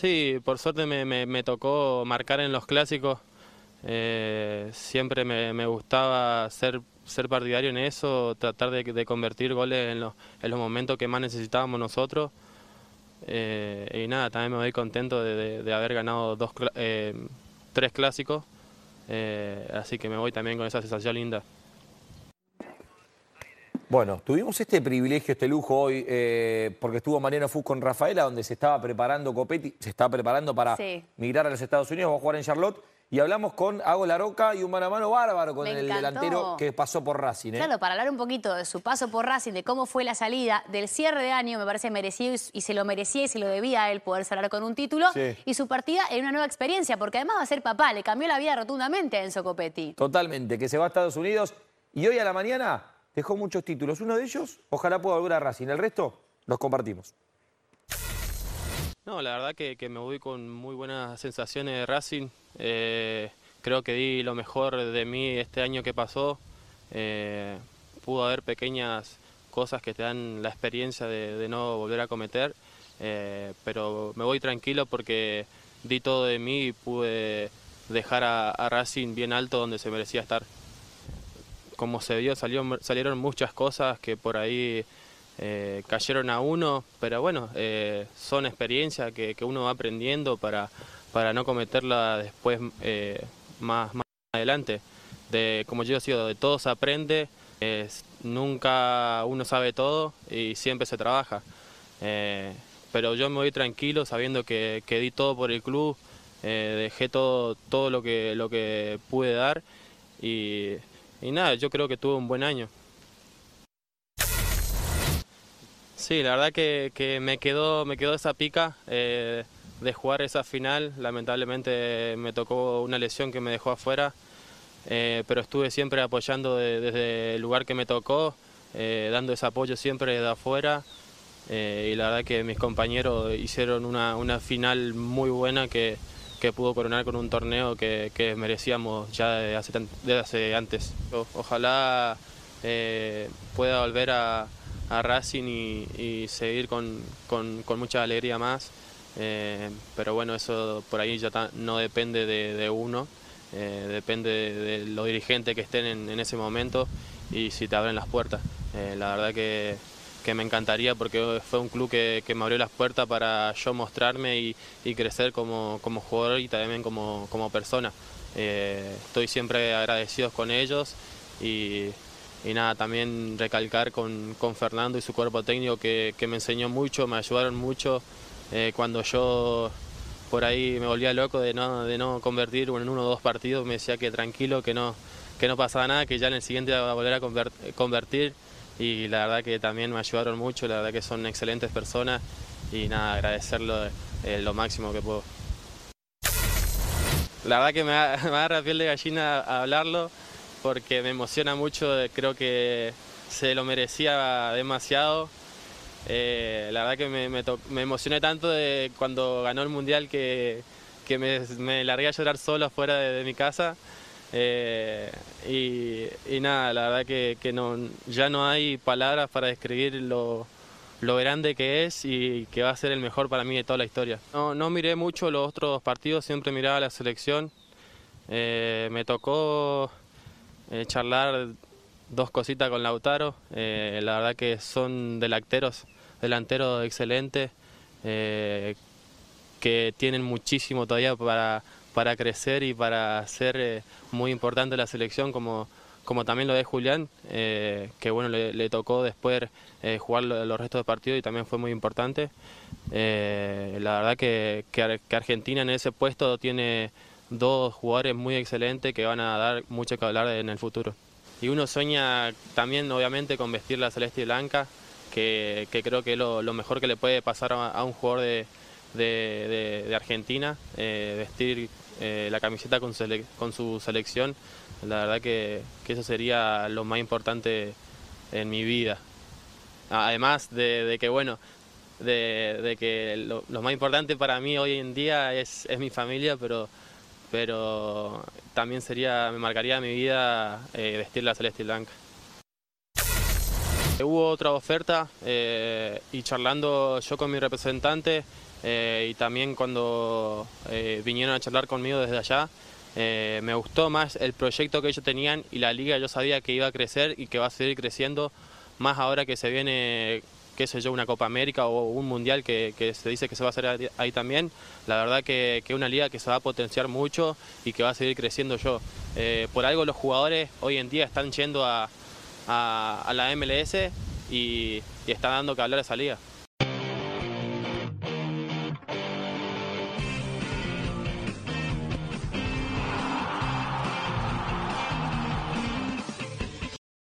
Sí, por suerte me, me- me tocó marcar en los clásicos. Eh, siempre me, gustaba ser, ser partidario en eso, tratar de, convertir goles en los, en los momentos que más necesitábamos nosotros. Eh, y nada, también me voy contento de, haber ganado dos, eh, tres clásicos. Eh, así que me voy también con esa sensación linda. Bueno, tuvimos este privilegio, este lujo hoy, eh, porque estuvo Mariano Fus con Rafaela, donde se estaba preparando Copetti, se estaba preparando para Sí. migrar a los Estados Unidos, va a jugar en Charlotte, y hablamos con Hago Laroca y un mano a mano bárbaro con Me el encantó. delantero que pasó por Racing. ¿eh? Claro, para hablar un poquito de su paso por Racing, de cómo fue la salida, del cierre de año, me parece merecido y, y se lo merecía y se lo debía a él poder cerrar con un título. Sí. Y su partida en una nueva experiencia, porque además va a ser papá, le cambió la vida rotundamente a Enzo Copetti. Totalmente, que se va a Estados Unidos y hoy a la mañana dejó muchos títulos. Uno de ellos, ojalá pueda volver a Racing. El resto, los compartimos. No, la verdad que, me voy con muy buenas sensaciones de Racing. Eh, creo que di lo mejor de mí este año que pasó. Eh, pudo haber pequeñas cosas que te dan la experiencia de, de no volver a cometer, eh, pero me voy tranquilo porque di todo de mí y pude dejar a, a Racing bien alto donde se merecía estar. Como se vio, salió- salieron muchas cosas que por ahí eh, cayeron a uno, pero bueno, eh, son experiencias que, que uno va aprendiendo para, para no cometerla después eh, más, más adelante. De, como yo digo, de todo se aprende, nunca uno sabe todo y siempre se trabaja. Pero yo me voy tranquilo sabiendo que, que di todo por el club, dejé todo, todo lo, que, lo que pude dar y, y nada, yo creo que tuve un buen año. Sí, la verdad que, que me quedó me quedó esa pica eh, de jugar esa final. Lamentablemente me tocó una lesión que me dejó afuera, eh, pero estuve siempre apoyando de- desde el lugar que me tocó, eh, dando ese apoyo siempre de afuera. eh, y la verdad que mis compañeros hicieron una, una final muy buena que, que pudo coronar con un torneo que, que merecíamos ya desde hace, desde hace antes. O- ojalá eh, pueda volver a, a Racing y, y seguir con, con- con mucha alegría más. Eh, pero bueno, eso por ahí ya no depende de, de uno, eh, depende de, de los dirigentes que estén en, en ese momento y si te abren las puertas. Eh, la verdad que, que me encantaría porque fue un club que, que me abrió las puertas para yo mostrarme y, y crecer como, como jugador y también como, como persona. Eh, estoy siempre agradecido con ellos y, y nada, también recalcar con, con Fernando y su cuerpo técnico que, que me enseñó mucho, me ayudaron mucho eh, cuando yo por ahí me volvía loco de no, de no convertir en uno o dos partidos, me decía que tranquilo, que no, que no pasaba nada, que ya en el siguiente iba a volver a conver- convertir y la verdad que también me ayudaron mucho, la verdad que son excelentes personas y nada, agradecerlo eh, lo máximo que puedo. La verdad que me, agarra piel de gallina hablarlo porque me emociona mucho, creo que se lo merecía demasiado. Eh, la verdad que me, me emocioné tanto de cuando ganó el Mundial que, que me, me largué a llorar solo afuera de mi casa. Eh, y, nada, la verdad que, no, ya no hay palabras para describir lo, grande que es y que va a ser el mejor para mí de toda la historia. No, miré mucho los otros partidos, siempre miraba la selección. Eh, me tocó eh, charlar dos cositas con Lautaro. La verdad que son delanteros, delanteros excelentes, que tienen muchísimo todavía para, para crecer y para ser eh, muy importante la selección, como, como también lo de Julián, eh, que bueno, le, le tocó después eh, jugar lo- los restos de partidos y también fue muy importante. Eh, la verdad que, que que Argentina en ese puesto tiene dos jugadores muy excelentes que van a dar mucho que hablar en el futuro. Y uno sueña también, obviamente, con vestir la celeste y blanca, que, que creo que es lo, lo mejor que le puede pasar a, a un jugador de, de- de- de Argentina, eh, vestir eh, la camiseta con, su selección. La verdad que, que eso sería lo más importante en mi vida. Además de, que, bueno, de, que lo, lo más importante para mí hoy en día es, es mi familia, pero, pero también sería, me marcaría mi vida eh, vestir la celeste y blanca. Hubo otra oferta eh, y charlando yo con mi representante eh, y también cuando eh, vinieron a charlar conmigo desde allá, eh, me gustó más el proyecto que ellos tenían y la liga yo sabía que iba a crecer y que va a seguir creciendo, más ahora que se viene, qué sé yo, una Copa América o un Mundial que, que se dice que se va a hacer ahí- también. La verdad que es una liga que se va a potenciar mucho y que va a seguir creciendo yo. Eh, por algo los jugadores hoy en día están yendo a la MLS y, y está dando que hablar esa liga.